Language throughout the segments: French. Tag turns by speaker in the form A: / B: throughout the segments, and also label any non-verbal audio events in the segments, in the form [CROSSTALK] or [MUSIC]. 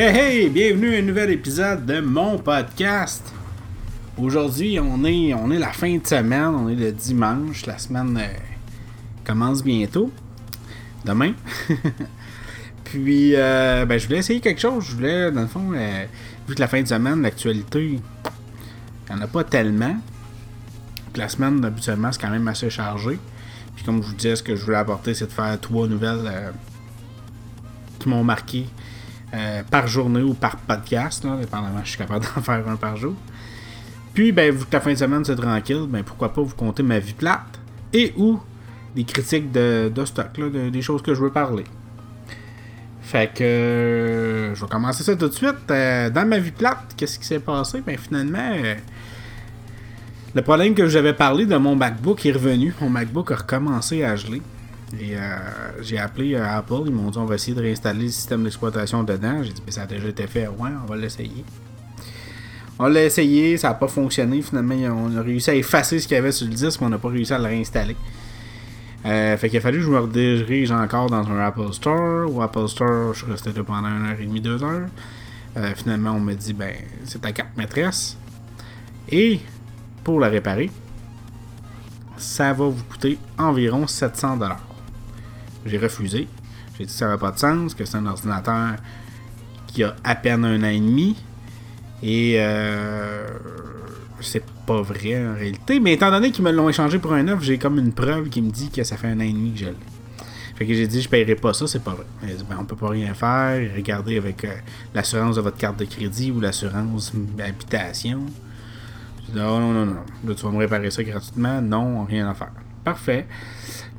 A: Hey hey, bienvenue à un nouvel épisode de mon podcast. Aujourd'hui, on est, la fin de semaine, on est le dimanche, la semaine euh, commence bientôt. Demain. [LAUGHS] Puis, euh, ben, je voulais essayer quelque chose. Je voulais, dans le fond, euh, vu que la fin de semaine, l'actualité, il n'y en a pas tellement. La semaine, habituellement, c'est quand même assez chargé. Puis comme je vous disais, ce que je voulais apporter, c'est de faire trois nouvelles qui m'ont marqué euh, par journée ou par podcast, là, dépendamment, je suis capable d'en [LAUGHS] faire un par jour. Puis, ben, vu que la fin de semaine c'est tranquille, ben, pourquoi pas vous compter ma vie plate et ou des critiques de, stock, des choses que je veux parler. Fait que euh, je vais commencer ça tout de suite. Euh, dans ma vie plate, qu'est-ce qui s'est passé? Ben finalement, le problème que j'avais parlé de mon MacBook est revenu. Mon MacBook a recommencé à geler. Et euh, j'ai appelé euh, Apple, ils m'ont dit on va essayer de réinstaller le système d'exploitation dedans. J'ai dit mais ça a déjà été fait, ouais, on va l'essayer. On l'a essayé, ça n'a pas fonctionné. Finalement, on a réussi à effacer ce qu'il y avait sur le disque, mais on n'a pas réussi à le réinstaller. Euh, fait qu'il a fallu que je me redirige encore dans un Apple Store. Ou Apple Store, je suis resté là pendant une heure et demie, deux heures. finalement, on m'a dit ben, c'est ta carte maîtresse. Et pour la réparer, ça va vous coûter environ 700 j'ai refusé. J'ai dit que ça n'avait pas de sens, que c'est un ordinateur qui a à peine un an et demi. Et euh, c'est pas vrai en réalité. Mais étant donné qu'ils me l'ont échangé pour un neuf, j'ai comme une preuve qui me dit que ça fait un an et demi que je l'ai. Fait que j'ai dit je paierai pas ça, c'est pas vrai. dit, ben, on peut pas rien faire. Regardez avec euh, l'assurance de votre carte de crédit ou l'assurance habitation. J'ai dit non, non, non, non. tu vas me réparer ça gratuitement. Non, rien à faire. Parfait.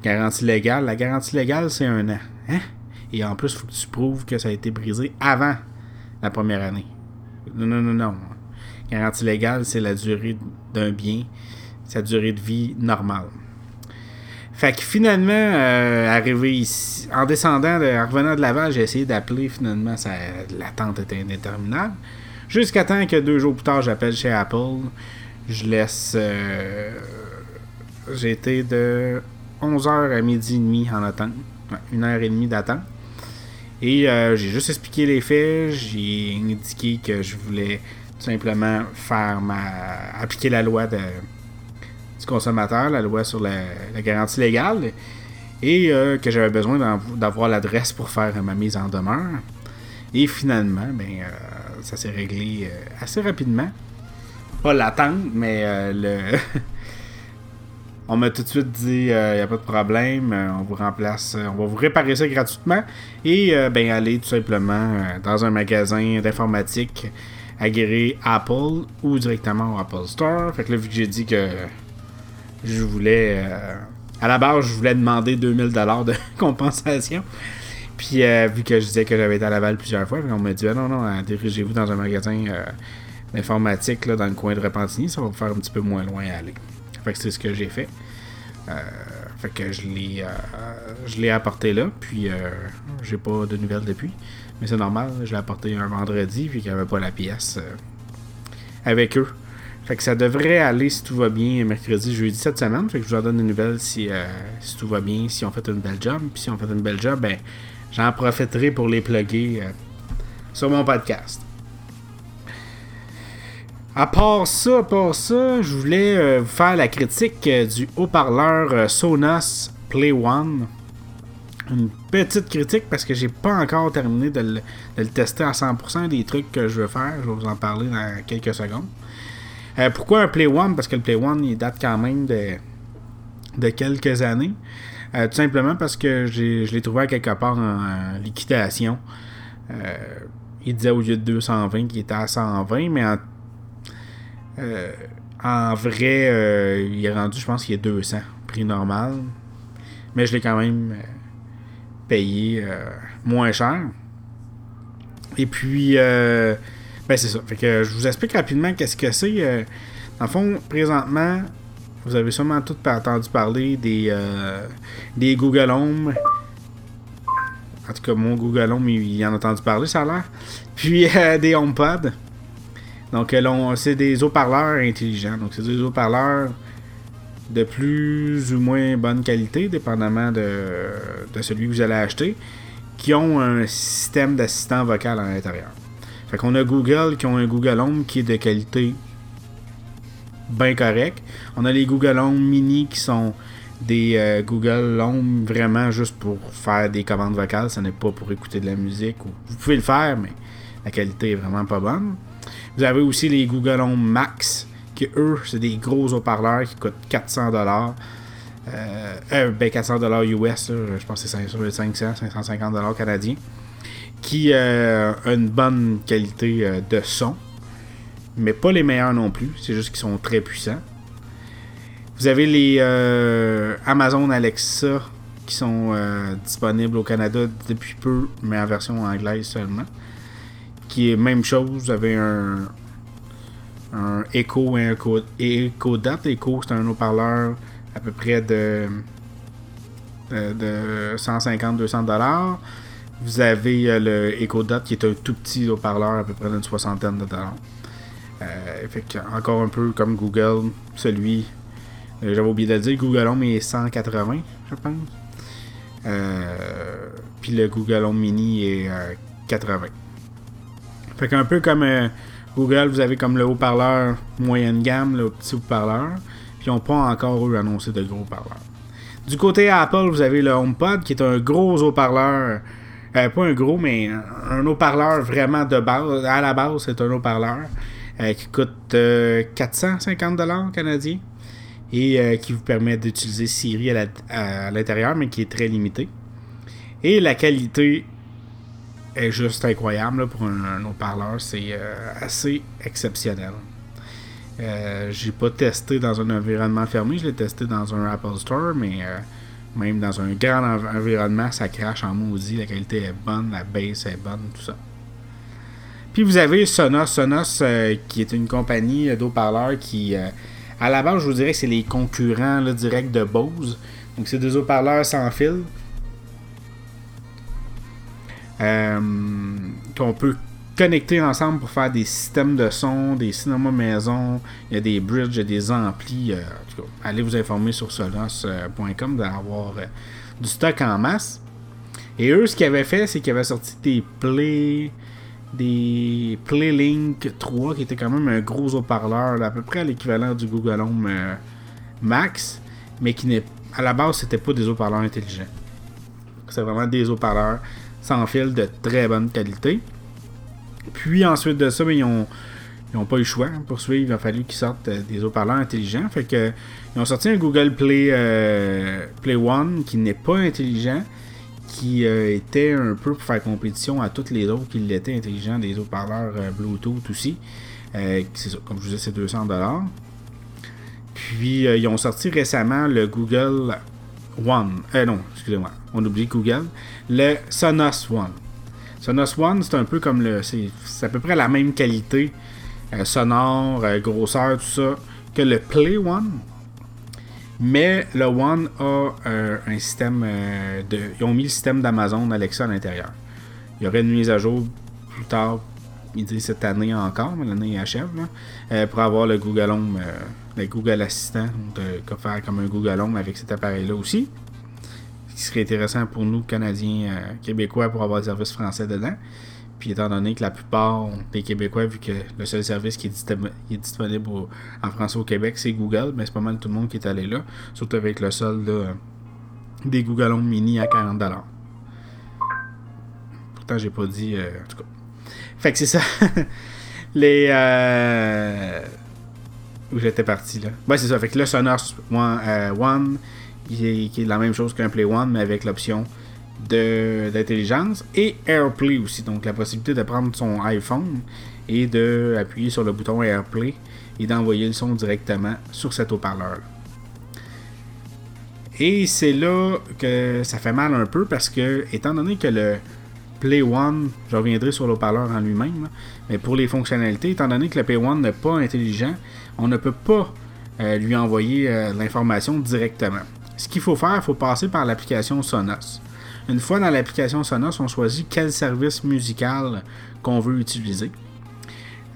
A: Garantie légale. La garantie légale, c'est un an. Hein? Et en plus, il faut que tu prouves que ça a été brisé avant la première année. Non, non, non, non. Garantie légale, c'est la durée d'un bien, sa durée de vie normale. Fait que finalement, euh, arrivé ici, en descendant, en revenant de Laval, j'ai essayé d'appeler. Finalement, l'attente était indéterminable. Jusqu'à temps que deux jours plus tard, j'appelle chez Apple. Je laisse. Euh, j'ai été de 11h à midi et demi en attente. une heure et demie d'attente. Et euh, j'ai juste expliqué les faits. J'ai indiqué que je voulais tout simplement faire ma. appliquer la loi de, du consommateur, la loi sur la, garantie légale. Et euh, que j'avais besoin d'avoir l'adresse pour faire ma mise en demeure. Et finalement, ben, euh, ça s'est réglé assez rapidement. Pas l'attente, mais le. [LAUGHS] On m'a tout de suite dit, il euh, n'y a pas de problème, euh, on vous remplace, euh, on va vous réparer ça gratuitement et ben aller tout simplement dans un magasin d'informatique agréé Apple ou directement au Apple Store. Fait que là, vu que j'ai dit que je voulais, à la base, je voulais demander 2000$ de [LAUGHS] compensation. Puis vu que je disais que j'avais été à Laval plusieurs fois, on m'a dit ben non, non, dirigez-vous dans un magasin d'informatique dans le coin de Repentigny, ça va vous faire un petit peu moins loin à aller. Fait que c'est ce que j'ai fait. Euh, fait que je l'ai, euh, je apporté là, puis euh, j'ai pas de nouvelles depuis. Mais c'est normal, je l'ai apporté un vendredi, puis qu'il n'y avait pas la pièce avec eux. Fait que ça devrait aller si tout va bien mercredi, jeudi cette semaine. Fait que je vous en donne des nouvelles si, si tout va bien, si on fait une belle job. Puis si on fait une belle job, ben j'en profiterai pour les plugger sur mon podcast. À part ça, à part ça, je voulais euh, vous faire la critique euh, du haut-parleur euh, Sonos Play One. Une petite critique parce que j'ai pas encore terminé de le, tester à 100% des trucs que je veux faire. Je vais vous en parler dans quelques secondes. pourquoi un Play One? Parce que le Play One il date quand même de, de quelques années. tout simplement parce que je l'ai trouvé à quelque part en, liquidation. il disait au lieu de 220 qu'il était à 120, mais en euh, en vrai, euh, il est rendu, je pense qu'il est 200, prix normal. Mais je l'ai quand même euh, payé moins cher. Et puis, ben c'est ça. Fait que je vous explique rapidement qu'est-ce que c'est. dans le fond, présentement, vous avez sûrement tout entendu parler des, des Google Home. En tout cas, mon Google Home, il en a entendu parler, ça a l'air. Puis [LAUGHS] des HomePod. Donc, c'est des haut-parleurs intelligents. Donc, c'est des haut-parleurs de plus ou moins bonne qualité, dépendamment de, celui que vous allez acheter, qui ont un système d'assistant vocal à l'intérieur. Fait qu'on a Google qui ont un Google Home qui est de qualité bien correcte. On a les Google Home Mini qui sont des euh, Google Home vraiment juste pour faire des commandes vocales. Ce n'est pas pour écouter de la musique. Vous pouvez le faire, mais la qualité est vraiment pas bonne. Vous avez aussi les Google Home Max, qui eux, c'est des gros haut-parleurs qui coûtent 400 dollars. Euh, euh ben 400 dollars US, je pense que c'est 500, 550 dollars canadiens, qui euh, a une bonne qualité euh, de son, mais pas les meilleurs non plus, c'est juste qu'ils sont très puissants. Vous avez les Amazon Alexa qui sont disponibles au Canada depuis peu, mais en version anglaise seulement qui est même chose. Avez un, un Echo et un Echo Dot. Echo, c'est un haut-parleur à peu près de, de, 150-200 dollars. Vous avez euh, le Echo Dot qui est un tout petit haut-parleur à peu près d'une soixantaine de dollars. Euh, fait encore un peu comme Google, celui, euh, j'avais oublié de le dire, Google Home est 180, je pense. Puis le Google Home Mini est 80. Fait qu'un peu comme euh, Google, vous avez comme le haut-parleur moyenne gamme, le petit haut-parleur. Puis ils n'ont pas encore eu annoncé de gros haut-parleurs. Du côté Apple, vous avez le HomePod qui est un gros haut-parleur. Euh, pas un gros, mais un haut-parleur vraiment de base. À la base, c'est un haut-parleur euh, qui coûte 450$ canadiens et qui vous permet d'utiliser Siri à l'intérieur, mais qui est très limité. Et la qualité est juste incroyable pour un, haut-parleur. C'est euh, assez exceptionnel. Euh, j'ai pas testé dans un environnement fermé, je l'ai testé dans un Apple Store, mais euh, même dans un grand environnement, ça crache en maudit. La qualité est bonne, la base est bonne, tout ça. Puis vous avez Sonos, Sonos qui est une compagnie d'haut-parleurs qui, à la base, je vous dirais que c'est les concurrents directs de Bose. Donc c'est des haut-parleurs sans fil qu'on peut connecter ensemble pour faire des systèmes de son, des cinémas maison, il y a des bridges, il y a des amplis. Euh, allez vous informer sur sonos.com d'avoir euh, du stock en masse. Et eux, ce qu'ils avaient fait, c'est qu'ils avaient sorti des Play des PlayLink 3 qui était quand même un gros haut-parleur, à peu près l'équivalent du Google Home Max, mais qui n'est à la base c'était pas des haut-parleurs intelligents. C'est vraiment des haut-parleurs sans fil de très bonne qualité. Puis ensuite de ça, ben, ils ont n'ont pas eu le choix pour suivre. Il a fallu qu'ils sortent euh, des haut-parleurs intelligents. Fait que ils ont sorti un Google Play euh, Play One qui n'est pas intelligent, qui euh, était un peu pour faire compétition à toutes les autres qui l'étaient intelligents, des haut-parleurs Bluetooth aussi. comme je vous disais, c'est 200 Puis ils ont sorti récemment le Google One. Euh, non, excusez-moi, on oublie Google. Le Sonos One. Sonos One, c'est un peu comme le. C'est à peu près la même qualité euh, sonore, euh, grosseur, tout ça, que le Play One. Mais le One a euh, un système de. Ils ont mis le système d'Amazon Alexa à l'intérieur. Il y aurait une mise à jour plus tard, il dit cette année encore, mais l'année achève, là, pour avoir le Google Home le Google Assistant, de faire comme un Google Home avec cet appareil-là aussi. Ce qui serait intéressant pour nous, Canadiens, euh, Québécois, pour avoir le service français dedans. Puis étant donné que la plupart des Québécois, vu que le seul service qui est, disponible en français au Québec, c'est Google, mais c'est pas mal tout le monde qui est allé là, surtout avec le solde des Google Home Mini à 40$. Pourtant, j'ai pas dit. Euh, en tout cas. Fait que c'est ça. [LAUGHS] Les. Euh, où j'étais parti là. Ouais, c'est ça. Fait que le Sonos One, euh, qui, est, la même chose qu'un Play One, mais avec l'option d'intelligence. Et AirPlay aussi. Donc la possibilité de prendre son iPhone et d'appuyer sur le bouton AirPlay et d'envoyer le son directement sur cet haut-parleur. Et c'est là que ça fait mal un peu parce que, étant donné que le Play One, je reviendrai sur le haut-parleur en lui-même, mais pour les fonctionnalités, étant donné que le Play One n'est pas intelligent, on ne peut pas euh, lui envoyer euh, l'information directement. Ce qu'il faut faire, il faut passer par l'application Sonos. Une fois dans l'application Sonos, on choisit quel service musical qu'on veut utiliser.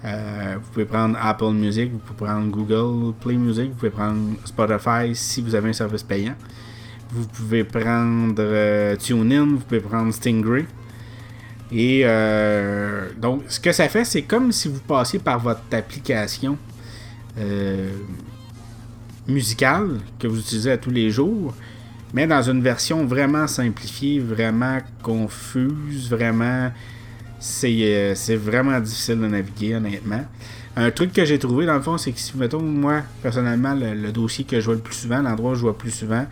A: Euh, vous pouvez prendre Apple Music, vous pouvez prendre Google Play Music, vous pouvez prendre Spotify si vous avez un service payant. Vous pouvez prendre TuneIn, vous pouvez prendre Stingray. Et donc, ce que ça fait, c'est comme si vous passiez par votre application euh, musicale que vous utilisez à tous les jours, mais dans une version vraiment simplifiée, vraiment confuse, vraiment. C'est euh, vraiment difficile de naviguer, honnêtement. Un truc que j'ai trouvé, dans le fond, c'est que si, mettons, moi, personnellement, le, dossier que je vois le plus souvent, l'endroit où je vois le plus souvent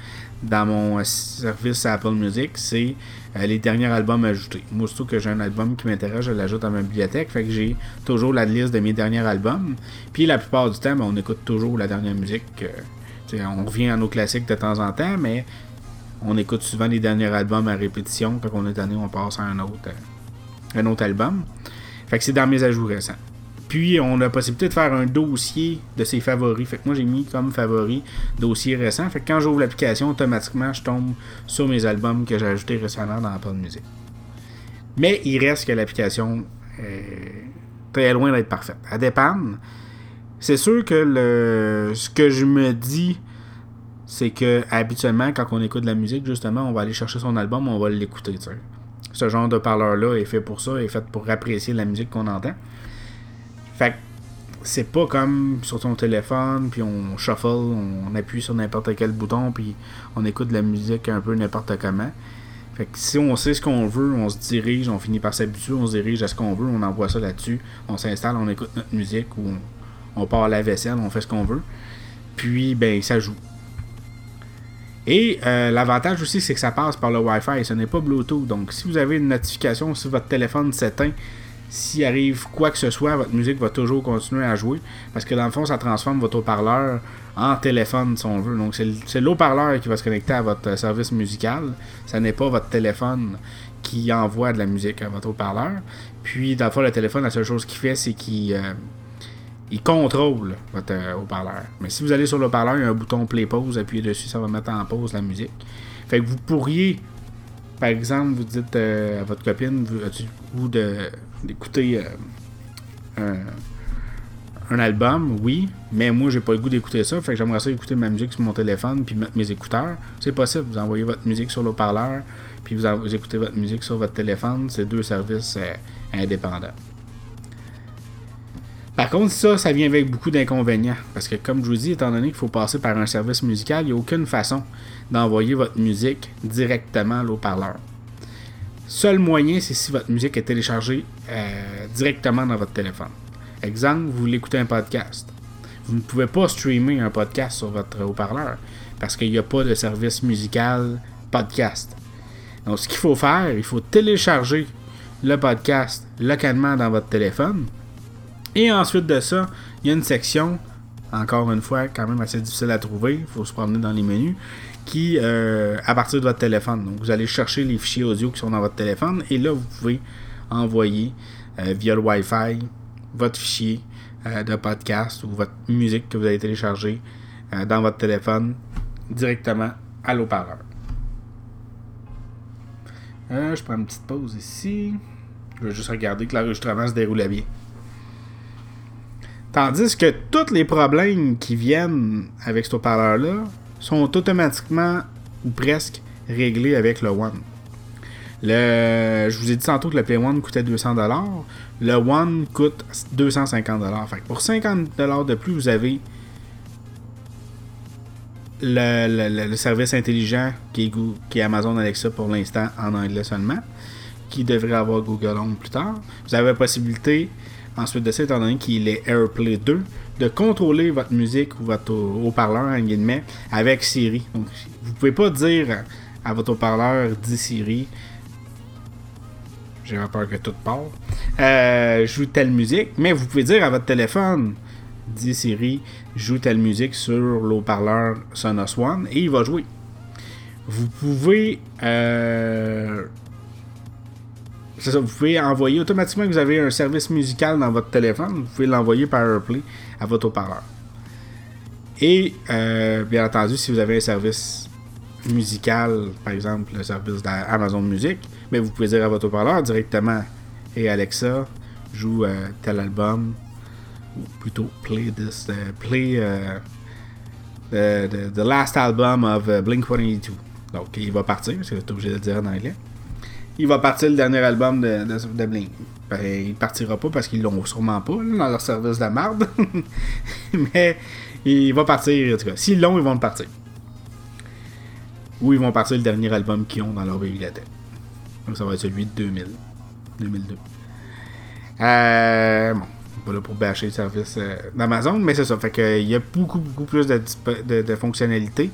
A: dans mon euh, service Apple Music, c'est euh, les derniers albums ajoutés. Moi, surtout que j'ai un album qui m'intéresse, je l'ajoute dans ma bibliothèque. Fait que j'ai toujours la liste de mes derniers albums. Puis la plupart du temps, ben, on écoute toujours la dernière musique. on revient à nos classiques de temps en temps, mais on écoute souvent les derniers albums à répétition. Quand on est tanné, on passe à un autre, euh, un autre album. Fait que c'est dans mes ajouts récents. Puis on a la possibilité de faire un dossier de ses favoris. Fait que moi j'ai mis comme favori dossier récent. Fait que quand j'ouvre l'application, automatiquement je tombe sur mes albums que j'ai ajoutés récemment dans Apple Music. Mais il reste que l'application est très loin d'être parfaite. Elle dépend. C'est sûr que ce que je me dis c'est que habituellement, quand on écoute de la musique, justement, on va aller chercher son album, on va l'écouter. Ce genre de parleur-là est fait pour ça, est fait pour apprécier la musique qu'on entend. Fait que c'est pas comme sur ton téléphone, puis on shuffle, on appuie sur n'importe quel bouton, puis on écoute de la musique un peu n'importe comment. Fait que si on sait ce qu'on veut, on se dirige, on finit par s'habituer, on se dirige à ce qu'on veut, on envoie ça là-dessus, on s'installe, on écoute notre musique, ou on, part à la vaisselle, on fait ce qu'on veut. Puis, ben, ça joue. Et euh, l'avantage aussi, c'est que ça passe par le Wi-Fi, ce n'est pas Bluetooth. Donc, si vous avez une notification si votre téléphone s'éteint, s'il arrive quoi que ce soit, votre musique va toujours continuer à jouer. Parce que dans le fond, ça transforme votre haut-parleur en téléphone, si on veut. Donc, c'est l'haut-parleur qui va se connecter à votre service musical. Ce n'est pas votre téléphone qui envoie de la musique à votre haut-parleur. Puis, dans le fond, le téléphone, la seule chose qu'il fait, c'est qu'il. Euh, il contrôle votre euh, haut-parleur. Mais si vous allez sur le haut-parleur, il y a un bouton play pause, appuyez dessus, ça va mettre en pause la musique. Fait que vous pourriez, par exemple, vous dites euh, à votre copine ou d'écouter euh, un, album, oui, mais moi j'ai pas le goût d'écouter ça, fait que j'aimerais ça écouter ma musique sur mon téléphone puis mettre mes écouteurs. C'est possible, vous envoyez votre musique sur le haut-parleur puis vous, vous, écoutez votre musique sur votre téléphone, c'est deux services indépendants. Par contre, ça, ça vient avec beaucoup d'inconvénients. Parce que, comme je vous dis, étant donné qu'il faut passer par un service musical, il n'y a aucune façon d'envoyer votre musique directement à l'eau-parleur. Seul moyen, c'est si votre musique est téléchargée euh, directement dans votre téléphone. Exemple, vous voulez écouter un podcast. Vous ne pouvez pas streamer un podcast sur votre haut-parleur parce qu'il n'y a pas de service musical podcast. Donc, ce qu'il faut faire, il faut télécharger le podcast localement dans votre téléphone et ensuite de ça, il y a une section, encore une fois, quand même assez difficile à trouver, il faut se promener dans les menus, qui, euh, à partir de votre téléphone. Donc, vous allez chercher les fichiers audio qui sont dans votre téléphone et là, vous pouvez envoyer euh, via le Wi-Fi votre fichier euh, de podcast ou votre musique que vous avez téléchargé dans votre téléphone directement à l'eau-parleur. je prends une petite pause ici. Je vais juste regarder que l'enregistrement se déroule bien. Tandis que tous les problèmes qui viennent avec ce haut-parleur-là sont automatiquement ou presque réglés avec le One. Je vous ai dit tantôt que le Play One coûtait 200$. Le One coûte 250$. Fait pour 50$ de plus, vous avez le, service intelligent qui qui est Amazon Alexa pour l'instant en anglais seulement, qui devrait avoir Google Home plus tard. Vous avez la possibilité Ensuite de ça, étant donné qu'il est AirPlay 2, de contrôler votre musique ou votre haut-parleur, guillemets, avec Siri. Donc, vous pouvez pas dire à votre haut-parleur, dis Siri, j'ai peur que tout part, euh, joue telle musique, mais vous pouvez dire à votre téléphone, dis Siri, joue telle musique sur l'haut-parleur Sonos One, et il va jouer. Vous pouvez euh, vous pouvez envoyer automatiquement que vous avez un service musical dans votre téléphone, vous pouvez l'envoyer par AirPlay à votre haut-parleur. Et euh, bien entendu, si vous avez un service musical, par exemple le service d'Amazon Music, mais vous pouvez dire à votre haut-parleur directement Et Alexa, joue euh, tel album, ou plutôt play this, uh, play uh, the, the, last album of Blink 182. Donc il va partir, parce que vous êtes obligé de le dire en anglais il va partir le dernier album de, de, Blink. Ben, il partira pas parce qu'ils l'ont sûrement pas dans leur service de marde. [LAUGHS] Mais il va partir, en tout cas. S'ils l'ont, ils vont le partir. Ou ils vont partir le dernier album qu'ils ont dans leur bibliothèque. Donc ça va être celui de 2000. 2002. Euh, bon, pas là pour bâcher le service euh, d'Amazon, mais c'est ça. Fait qu'il y a beaucoup, beaucoup plus de, de, fonctionnalités.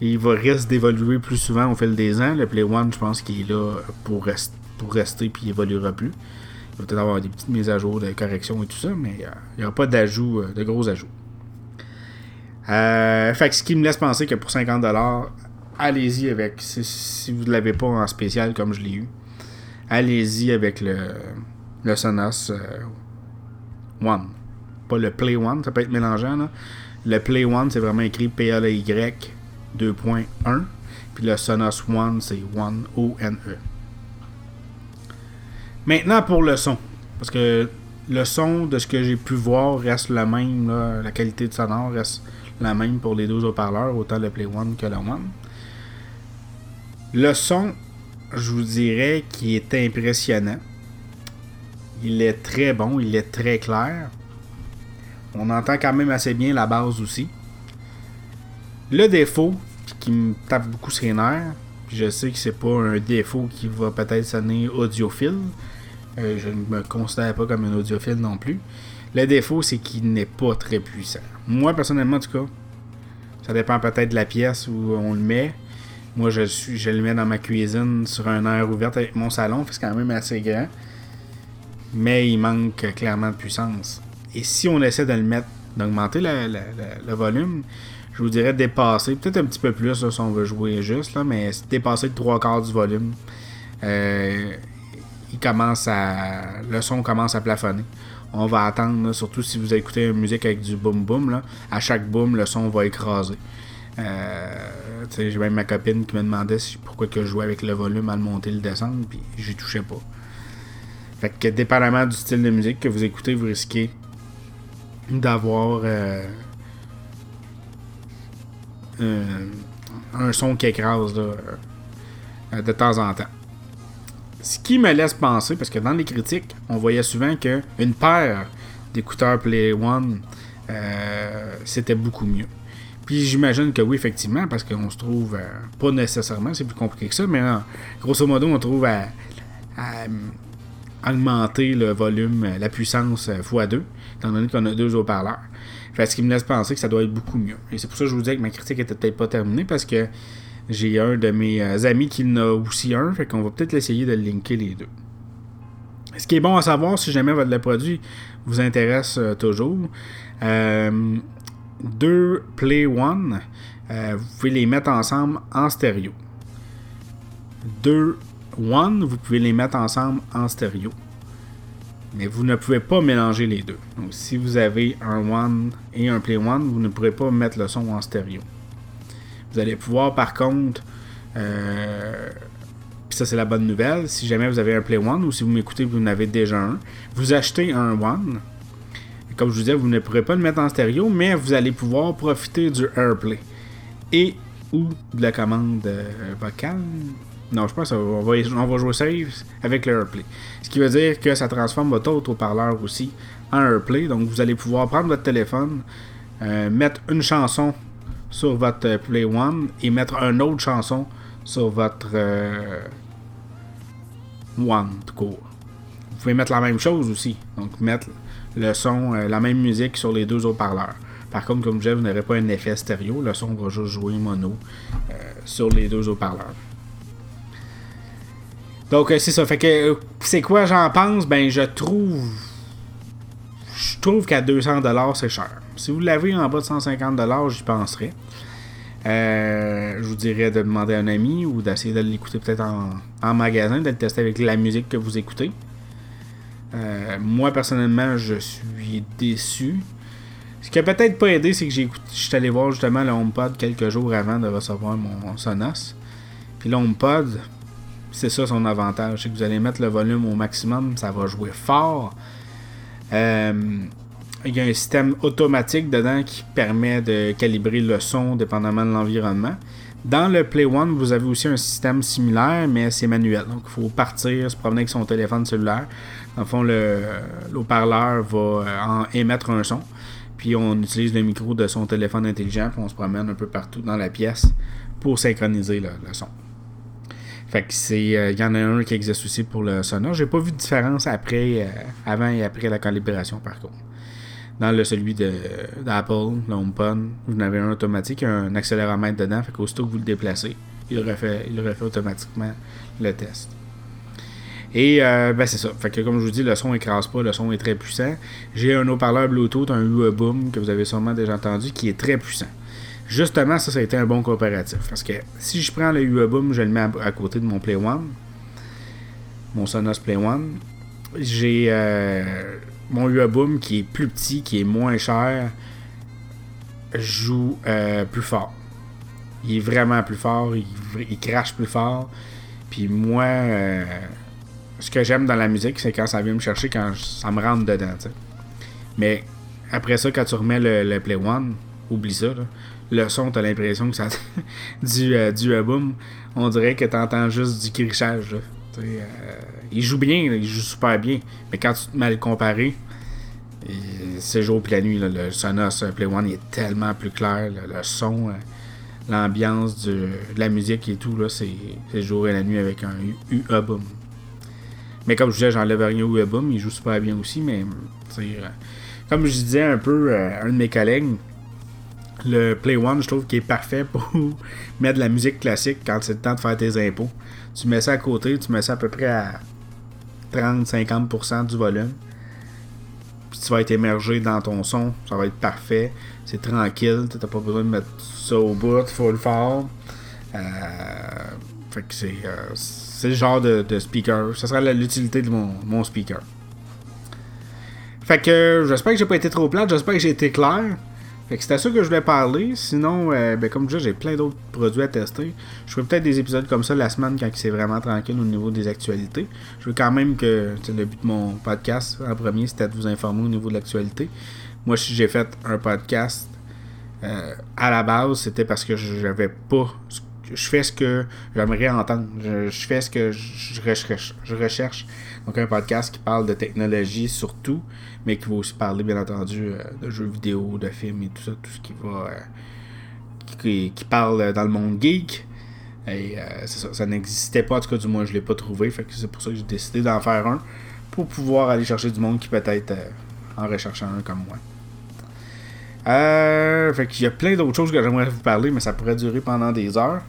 A: Il va risque d'évoluer plus souvent au fil des ans. Le Play One, je pense qu'il est là pour, rester puis il évoluera plus. Il va peut-être avoir des petites mises à jour de correction et tout ça, mais euh, il n'y aura pas d'ajout, de gros ajouts. fait que ce qui me laisse penser que pour 50$, allez-y avec. Si, vous ne l'avez pas en spécial comme je l'ai eu, allez-y avec le, le Sonos euh, One. Pas le Play One, ça peut être mélangeant. Là. Le Play One, c'est vraiment écrit P-L-Y 2.1. Puis le Sonos One, c'est One O-N-E. Maintenant pour le son. Parce que le son, de ce que j'ai pu voir, reste le même. La qualité de sonore reste la même pour les deux haut-parleurs, autant le Play One que le One. Le son, je vous dirais qu'il est impressionnant. Il est très bon, il est très clair. On entend quand même assez bien la base aussi. Le défaut, qui me tape beaucoup sur les nerfs, je sais que c'est pas un défaut qui va peut-être sonner audiophile. Euh, je ne me considère pas comme un audiophile non plus. Le défaut, c'est qu'il n'est pas très puissant. Moi, personnellement, en tout cas, ça dépend peut-être de la pièce où on le met. Moi, je, je le mets dans ma cuisine sur un air ouvert avec mon salon, c'est quand même assez grand. Mais il manque clairement de puissance. Et si on essaie de le mettre, d'augmenter le, volume, je vous dirais dépasser, peut-être un petit peu plus si on veut jouer juste, là, mais dépasser de trois quarts du volume. Euh, il commence à. Le son commence à plafonner. On va attendre, surtout si vous écoutez une musique avec du boom boom, à chaque boom, le son va écraser. Euh, j'ai même ma copine qui me demandait pourquoi que je jouais avec le volume à le monter le descendre, puis j'y touchais pas. Fait que dépendamment du style de musique que vous écoutez, vous risquez d'avoir euh, un son qui écrase euh, de temps en temps. Ce qui me laisse penser, parce que dans les critiques, on voyait souvent qu'une paire d'écouteurs Play One, euh, c'était beaucoup mieux. Puis j'imagine que oui, effectivement, parce qu'on se trouve, euh, pas nécessairement, c'est plus compliqué que ça, mais grosso modo, on trouve à, euh, augmenter le volume, euh, la puissance x2, étant donné qu'on a deux haut-parleurs. Fait ce qui me laisse penser que ça doit être beaucoup mieux. Et c'est pour ça que je vous disais que ma critique était peut-être pas terminée, parce que j'ai un de mes amis qui en a aussi un, fait qu'on va peut-être essayer de linker les deux. Ce qui est bon à savoir, si jamais votre produit vous intéresse toujours, deux Play One, euh, vous pouvez les mettre ensemble en stéréo. Deux One, vous pouvez les mettre ensemble en stéréo. Mais vous ne pouvez pas mélanger les deux. Donc, si vous avez un One et un Play One, vous ne pourrez pas mettre le son en stéréo. Vous allez pouvoir, par contre, euh, ça c'est la bonne nouvelle, si jamais vous avez un Play One ou si vous m'écoutez, vous en avez déjà un, vous achetez un One, comme je vous disais, vous ne pourrez pas le mettre en stéréo, mais vous allez pouvoir profiter du AirPlay et ou de la commande euh, vocale. Non, je pense qu'on va, on va jouer safe avec le AirPlay. Ce qui veut dire que ça transforme votre autre haut-parleur aussi en AirPlay. Donc vous allez pouvoir prendre votre téléphone, euh, mettre une chanson sur votre Play One et mettre une autre chanson sur votre euh, One tout court. Vous pouvez mettre la même chose aussi. Donc mettre le son, euh, la même musique sur les deux haut-parleurs. Par contre, comme je disais, vous n'aurez pas un effet stéréo. Le son va juste jouer mono euh, sur les deux haut-parleurs. Donc, euh, c'est ça. Fait que, c'est quoi j'en pense? Ben, je trouve. Je trouve qu'à 200$, c'est cher. Si vous l'avez en bas de 150$, j'y penserais. je vous dirais de demander à un ami ou d'essayer de l'écouter peut-être en, en, magasin, de le tester avec la musique que vous écoutez. Euh, moi, personnellement, je suis déçu. Ce qui a peut-être pas aidé, c'est que j'ai je suis allé voir justement le HomePod quelques jours avant de recevoir mon Sonos. Puis le HomePod, c'est ça son avantage. C'est que vous allez mettre le volume au maximum, ça va jouer fort. Euh, il y a un système automatique dedans qui permet de calibrer le son dépendamment de l'environnement. Dans le Play One, vous avez aussi un système similaire, mais c'est manuel. Donc, il faut partir, se promener avec son téléphone cellulaire. En fond, le, haut-parleur va euh, en émettre un son. Puis on utilise le micro de son téléphone intelligent, puis on se promène un peu partout dans la pièce pour synchroniser le, son. Fait que c'est. Il euh, y en a un qui existe aussi pour le Sonos. J'ai pas vu de différence après, euh, avant et après la calibration par contre. Dans le celui d'Apple, le HomePod, vous en avez un automatique, un accéléromètre dedans, fait qu'aussitôt que vous le déplacez, il refait, il refait automatiquement le test. Et euh, ben c'est ça. Fait que comme je vous dis, le son écrase pas, le son est très puissant. J'ai un haut-parleur Bluetooth, un U-Boom que vous avez sûrement déjà entendu, qui est très puissant. Justement, ça, ça a été un bon coopératif. Parce que si je prends le U-Boom, je le mets à, côté de mon Play One, mon Sonos Play One, j'ai euh, mon U-Boom qui est plus petit, qui est moins cher, joue euh, plus fort. Il est vraiment plus fort, il, il crache plus fort. Puis moi, ce que j'aime dans la musique, c'est quand ça vient me chercher, quand ça me rentre dedans. Mais après ça, quand tu remets le, Play One, oublie ça. Le son, t'as l'impression que ça. [LAUGHS] du, euh, du boom, on dirait que t'entends juste du crichage. Euh, il joue bien, il joue super bien. Mais quand tu te mets le comparer, c'est jour et la nuit. le Sonos Play One est tellement plus clair. le son, euh, l'ambiance de la musique et tout, c'est jour et la nuit avec un UA Boom. Mais comme je disais, j'enlève rien au Boom, il joue super bien aussi, mais euh, comme je disais un peu euh, un de mes collègues, le Play One, je trouve qu'il est parfait pour [LAUGHS] mettre de la musique classique quand c'est le temps de faire tes impôts. Tu mets ça à côté, tu mets ça à peu près à 30-50% du volume. Puis tu vas être émergé dans ton son, ça va être parfait. C'est tranquille, t'as pas besoin de mettre ça au bout, full fort. Euh, fait que c'est c'est le genre de, speaker. Ça sera l'utilité de mon, speaker. Fait que j'espère que j'ai pas été trop plate, j'espère que j'ai été clair. Fait que c'était ça que je voulais parler. Sinon, euh, ben, comme je j'ai plein d'autres produits à tester. Je ferai peut-être des épisodes comme ça la semaine quand c'est vraiment tranquille au niveau des actualités. Je veux quand même que le but de mon podcast en premier, c'était de vous informer au niveau de l'actualité. Moi, si j'ai fait un podcast euh, à la base, c'était parce que j'avais pas je fais ce que j'aimerais entendre. Je, fais ce que je recherche, je recherche. Donc un podcast qui parle de technologie surtout, mais qui va aussi parler bien entendu euh, de jeux vidéo, de films et tout ça, tout ce qui va euh, qui, parle dans le monde geek. Et euh, ça, n'existait pas, en tout cas du moins je l'ai pas trouvé. Fait que c'est pour ça que j'ai décidé d'en faire un. Pour pouvoir aller chercher du monde qui peut-être en recherche un comme moi. Euh, fait qu'il y a plein d'autres choses que j'aimerais vous parler, mais ça pourrait durer pendant des heures.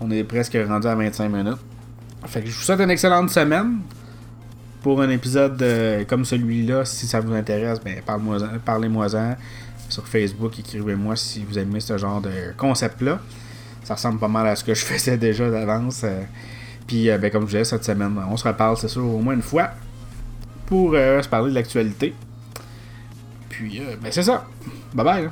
A: On est presque rendu à 25 minutes. Fait je vous souhaite une excellente semaine. Pour un épisode euh, comme celui-là, si ça vous intéresse, ben parlez-moi-en sur Facebook, écrivez-moi si vous aimez ce genre de concept-là. Ça ressemble pas mal à ce que je [LAUGHS] faisais déjà d'avance. Euh. puis, euh, ben, comme je disais, cette semaine, on se reparle, c'est sûr, au moins une fois pour se parler de l'actualité. Puis, ben, c'est ça. Bye bye.